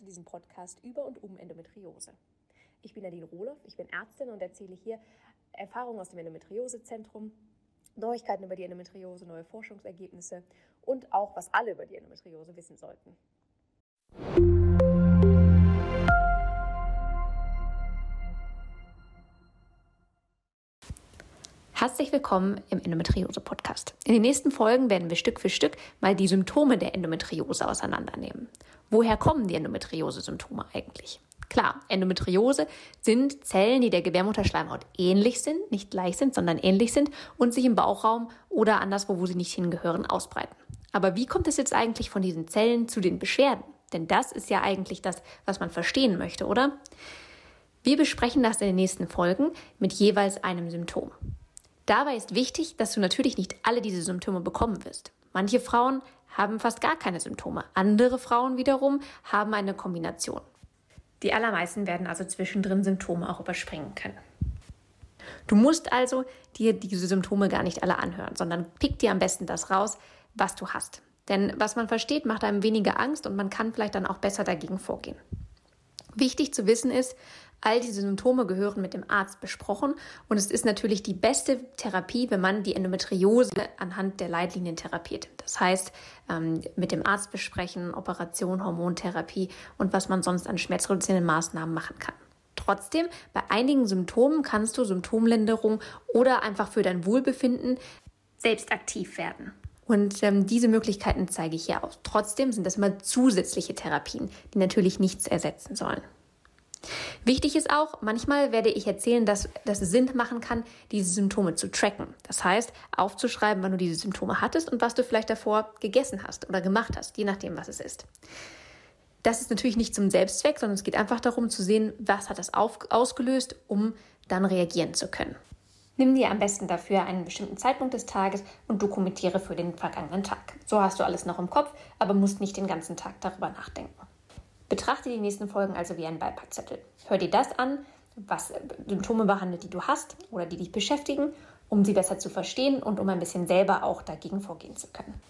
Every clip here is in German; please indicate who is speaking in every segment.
Speaker 1: zu diesem Podcast über und um Endometriose. Ich bin Nadine Rohloff, ich bin Ärztin und erzähle hier Erfahrungen aus dem Endometriosezentrum, Neuigkeiten über die Endometriose, neue Forschungsergebnisse und auch, was alle über die Endometriose wissen sollten. Herzlich willkommen im Endometriose-Podcast. In den nächsten Folgen werden wir Stück für Stück mal die Symptome der Endometriose auseinandernehmen. Woher kommen die Endometriose-Symptome eigentlich? Klar, Endometriose sind Zellen, die der Gebärmutterschleimhaut ähnlich sind, nicht gleich sind, sondern ähnlich sind und sich im Bauchraum oder anderswo, wo sie nicht hingehören, ausbreiten. Aber wie kommt es jetzt eigentlich von diesen Zellen zu den Beschwerden? Denn das ist ja eigentlich das, was man verstehen möchte, oder? Wir besprechen das in den nächsten Folgen mit jeweils einem Symptom. Dabei ist wichtig, dass du natürlich nicht alle diese Symptome bekommen wirst. Manche Frauen haben fast gar keine Symptome. Andere Frauen wiederum haben eine Kombination. Die allermeisten werden also zwischendrin Symptome auch überspringen können. Du musst also dir diese Symptome gar nicht alle anhören, sondern pick dir am besten das raus, was du hast. Denn was man versteht, macht einem weniger Angst und man kann vielleicht dann auch besser dagegen vorgehen. Wichtig zu wissen ist, all diese Symptome gehören mit dem Arzt besprochen und es ist natürlich die beste Therapie, wenn man die Endometriose anhand der Leitlinien therapiert. Das heißt, ähm, mit dem Arzt besprechen, Operation, Hormontherapie und was man sonst an schmerzreduzierenden Maßnahmen machen kann. Trotzdem, bei einigen Symptomen kannst du Symptomlinderung oder einfach für dein Wohlbefinden selbst aktiv werden. Und ähm, diese Möglichkeiten zeige ich hier auch. Trotzdem sind das immer zusätzliche Therapien, die natürlich nichts ersetzen sollen. Wichtig ist auch, manchmal werde ich erzählen, dass, es Sinn machen kann, diese Symptome zu tracken. Das heißt, aufzuschreiben, wann du diese Symptome hattest und was du vielleicht davor gegessen hast oder gemacht hast, je nachdem, was es ist. Das ist natürlich nicht zum Selbstzweck, sondern es geht einfach darum zu sehen, was hat das auf, ausgelöst, um dann reagieren zu können. Nimm dir am besten dafür einen bestimmten Zeitpunkt des Tages und dokumentiere für den vergangenen Tag. So hast du alles noch im Kopf, aber musst nicht den ganzen Tag darüber nachdenken. Betrachte die nächsten Folgen also wie einen Beipackzettel. Hör dir das an, was Symptome behandelt, die du hast oder die dich beschäftigen, um sie besser zu verstehen und um ein bisschen selber auch dagegen vorgehen zu können.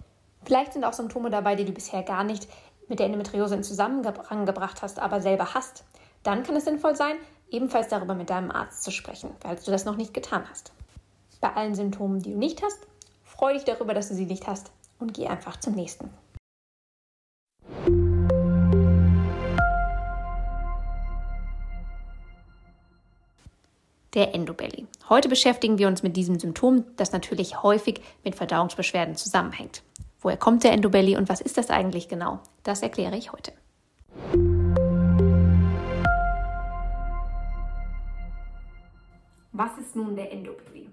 Speaker 1: Vielleicht sind auch Symptome dabei, die du bisher gar nicht mit der Endometriose in Zusammenhang gebracht hast, aber selber hast. Dann kann es sinnvoll sein, ebenfalls darüber mit deinem Arzt zu sprechen, falls du das noch nicht getan hast. Bei allen Symptomen, die du nicht hast, freu dich darüber, dass du sie nicht hast und geh einfach zum nächsten. Der Endobelly. Heute beschäftigen wir uns mit diesem Symptom, das natürlich häufig mit Verdauungsbeschwerden zusammenhängt. Woher kommt der Endobelly und was ist das eigentlich genau? Das erkläre ich heute. Was ist nun der Endobelly?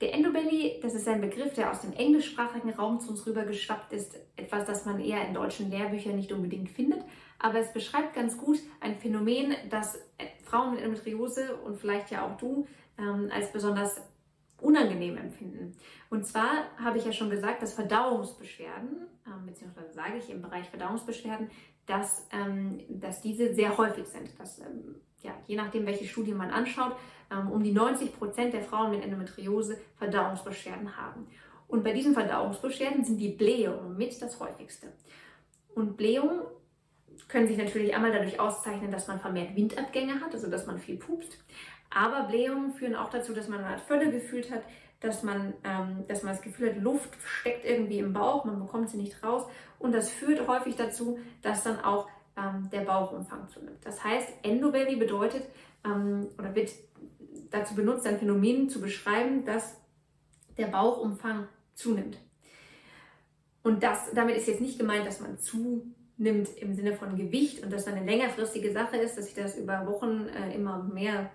Speaker 1: Der Endobelly, das ist ein Begriff, der aus dem englischsprachigen Raum zu uns rübergeschwappt ist. Etwas, das man eher in deutschen Lehrbüchern nicht unbedingt findet. Aber es beschreibt ganz gut ein Phänomen, das Frauen mit Endometriose und vielleicht ja auch du ähm, als besonders unangenehm empfinden. Und zwar habe ich ja schon gesagt, dass Verdauungsbeschwerden, ähm, beziehungsweise sage ich im Bereich Verdauungsbeschwerden, dass, ähm, dass diese sehr häufig sind. Dass, ähm, ja, je nachdem, welche Studie man anschaut, ähm, um die 90 Prozent der Frauen mit Endometriose Verdauungsbeschwerden haben. Und bei diesen Verdauungsbeschwerden sind die Blähungen mit das häufigste. Und Blähungen können sich natürlich einmal dadurch auszeichnen, dass man vermehrt Windabgänge hat, also dass man viel pupst. Aber Blähungen führen auch dazu, dass man eine Art Völle gefühlt hat, dass man, ähm, dass man das Gefühl hat, Luft steckt irgendwie im Bauch, man bekommt sie nicht raus. Und das führt häufig dazu, dass dann auch ähm, der Bauchumfang zunimmt. Das heißt, Endobelly bedeutet ähm, oder wird dazu benutzt, ein Phänomen zu beschreiben, dass der Bauchumfang zunimmt. Und das, damit ist jetzt nicht gemeint, dass man zunimmt im Sinne von Gewicht und das dann eine längerfristige Sache ist, dass sich das über Wochen äh, immer mehr,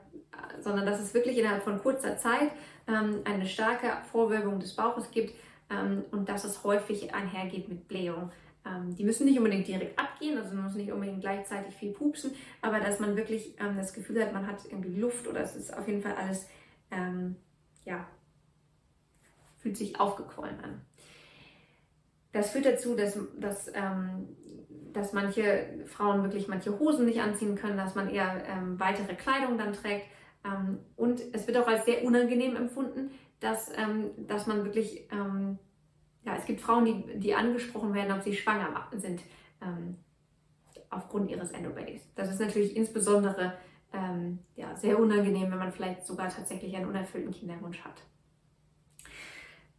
Speaker 1: sondern dass es wirklich innerhalb von kurzer Zeit ähm, eine starke Vorwölbung des Bauches gibt ähm, und dass es häufig einhergeht mit Blähung. Ähm, die müssen nicht unbedingt direkt abgehen, also man muss nicht unbedingt gleichzeitig viel pupsen, aber dass man wirklich ähm, das Gefühl hat, man hat irgendwie Luft oder es ist auf jeden Fall alles, ähm, ja, fühlt sich aufgequollen an. Das führt dazu, dass, dass, ähm, dass manche Frauen wirklich manche Hosen nicht anziehen können, dass man eher ähm, weitere Kleidung dann trägt. Ähm, und es wird auch als sehr unangenehm empfunden, dass, dass man wirklich ja, es gibt Frauen, die, die angesprochen werden, ob sie schwanger sind. Ähm, aufgrund ihres Endobellys. Das ist natürlich insbesondere ähm, ja, sehr unangenehm, wenn man vielleicht sogar tatsächlich einen unerfüllten Kinderwunsch hat.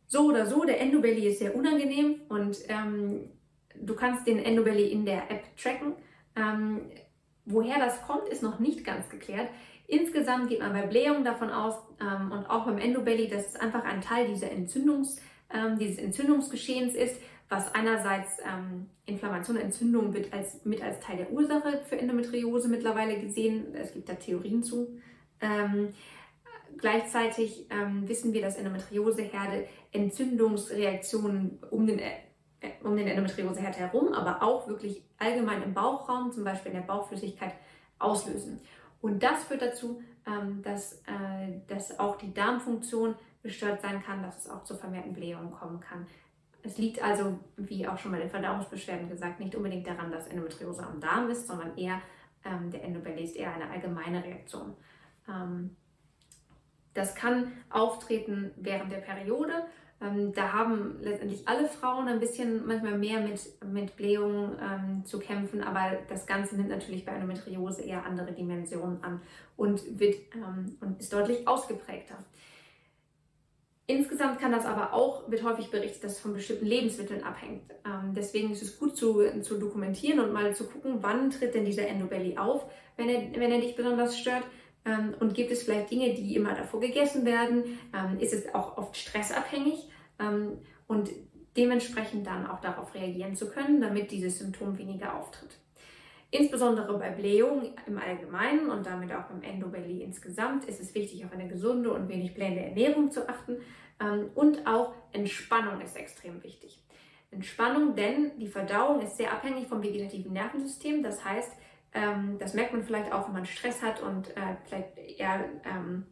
Speaker 1: So oder so, der Endobelly ist sehr unangenehm und ähm, du kannst den Endobelly in der App tracken. Ähm, woher das kommt, ist noch nicht ganz geklärt. Insgesamt geht man bei Blähungen davon aus ähm, und auch beim Endobelly, dass es einfach ein Teil dieser Entzündungs, ähm, dieses Entzündungsgeschehens ist, was einerseits ähm, Inflammation, Entzündung wird als, mit als Teil der Ursache für Endometriose mittlerweile gesehen. Es gibt da Theorien zu. Ähm, gleichzeitig ähm, wissen wir, dass Endometrioseherde Entzündungsreaktionen um den, äh, um den Endometrioseherd herum, aber auch wirklich allgemein im Bauchraum, zum Beispiel in der Bauchflüssigkeit, auslösen. Und das führt dazu, ähm, dass, äh, dass auch die Darmfunktion gestört sein kann, dass es auch zu vermehrten Blähungen kommen kann. Es liegt also, wie auch schon bei den Verdauungsbeschwerden gesagt, nicht unbedingt daran, dass Endometriose am Darm ist, sondern eher ähm, der Endobelly ist eher eine allgemeine Reaktion. Ähm, das kann auftreten während der Periode. Ähm, da haben letztendlich alle Frauen ein bisschen manchmal mehr mit, mit Blähungen ähm, zu kämpfen, aber das Ganze nimmt natürlich bei Endometriose eher andere Dimensionen an und, wird, ähm, und ist deutlich ausgeprägter. Insgesamt kann das aber auch, wird häufig berichtet, dass es von bestimmten Lebensmitteln abhängt. Ähm, deswegen ist es gut zu, zu dokumentieren und mal zu gucken, wann tritt denn dieser Endobelly auf, wenn er, wenn er dich besonders stört. Ähm, und gibt es vielleicht Dinge, die immer davor gegessen werden? Ähm, ist es auch oft stressabhängig? Ähm, und dementsprechend dann auch darauf reagieren zu können, damit dieses Symptom weniger auftritt. Insbesondere bei Blähungen im Allgemeinen und damit auch beim Endobelly insgesamt ist es wichtig, auf eine gesunde und wenig blähende Ernährung zu achten. Ähm, und auch Entspannung ist extrem wichtig. Entspannung, denn die Verdauung ist sehr abhängig vom vegetativen Nervensystem. Das heißt, ähm, das merkt man vielleicht auch, wenn man Stress hat und äh, vielleicht eher, ähm,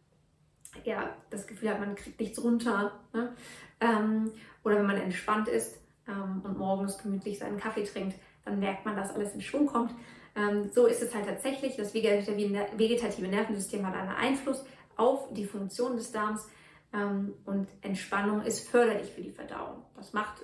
Speaker 1: eher das Gefühl hat, man kriegt nichts runter. Ne? oder wenn man entspannt ist und morgens gemütlich seinen Kaffee trinkt, dann merkt man, dass alles in Schwung kommt. Ähm, so ist es halt tatsächlich. Das vegetative Nervensystem hat einen Einfluss auf die Funktion des Darms ähm, und Entspannung ist förderlich für die Verdauung. Das macht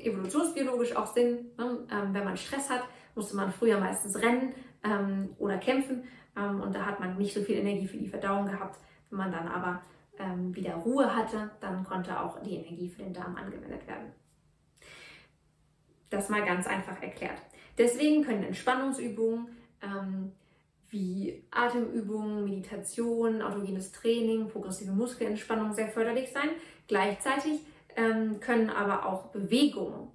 Speaker 1: evolutionsbiologisch auch Sinn. Ne? Ähm, wenn man Stress hat, musste man früher meistens rennen ähm, oder kämpfen ähm, und da hat man nicht so viel Energie für die Verdauung gehabt. Wenn man dann aber ähm, wieder Ruhe hatte, dann konnte auch die Energie für den Darm angewendet werden. Das mal ganz einfach erklärt. Deswegen können Entspannungsübungen ähm, wie Atemübungen, Meditation, autogenes Training, progressive Muskelentspannung sehr förderlich sein. Gleichzeitig ähm, können aber auch Bewegungen,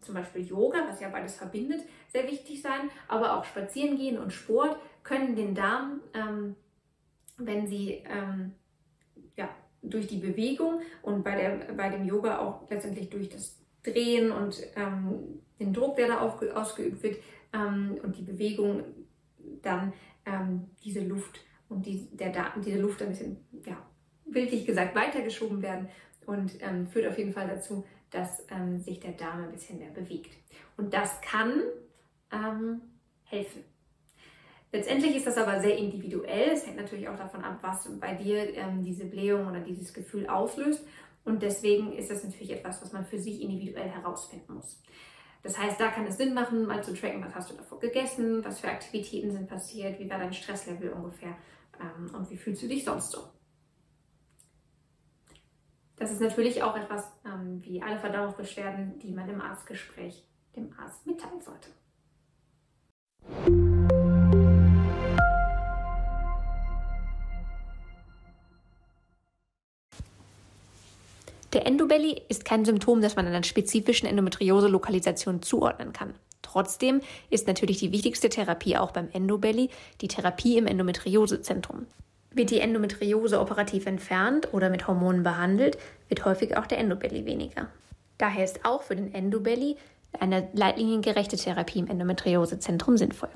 Speaker 1: zum Beispiel Yoga, was ja beides verbindet, sehr wichtig sein. Aber auch Spazierengehen und Sport können den Darm, ähm, wenn sie ähm, ja, durch die Bewegung und bei, der, bei dem Yoga auch letztendlich durch das Drehen und ähm, den Druck, der da auf, ausgeübt wird ähm, und die Bewegung, dann ähm, diese Luft und die, der Daten, diese Luft ein bisschen, ja, bildlich gesagt, weitergeschoben werden und ähm, führt auf jeden Fall dazu, dass ähm, sich der Darm ein bisschen mehr bewegt. Und das kann ähm, helfen. Letztendlich ist das aber sehr individuell. Es hängt natürlich auch davon ab, was bei dir ähm, diese Blähung oder dieses Gefühl auslöst. Und deswegen ist das natürlich etwas, was man für sich individuell herausfinden muss. Das heißt, da kann es Sinn machen, mal zu tracken, was hast du davor gegessen, was für Aktivitäten sind passiert, wie war dein Stresslevel ungefähr ähm, und wie fühlst du dich sonst so. Das ist natürlich auch etwas ähm, wie alle Verdauungsbeschwerden, die man im Arztgespräch dem Arzt mitteilen sollte. Der Endobelly ist kein Symptom, das man einer spezifischen Endometriose-Lokalisation zuordnen kann. Trotzdem ist natürlich die wichtigste Therapie auch beim Endobelly die Therapie im Endometriosezentrum. Wird die Endometriose operativ entfernt oder mit Hormonen behandelt, wird häufig auch der Endobelly weniger. Daher ist auch für den Endobelly eine leitliniengerechte Therapie im Endometriosezentrum sinnvoll.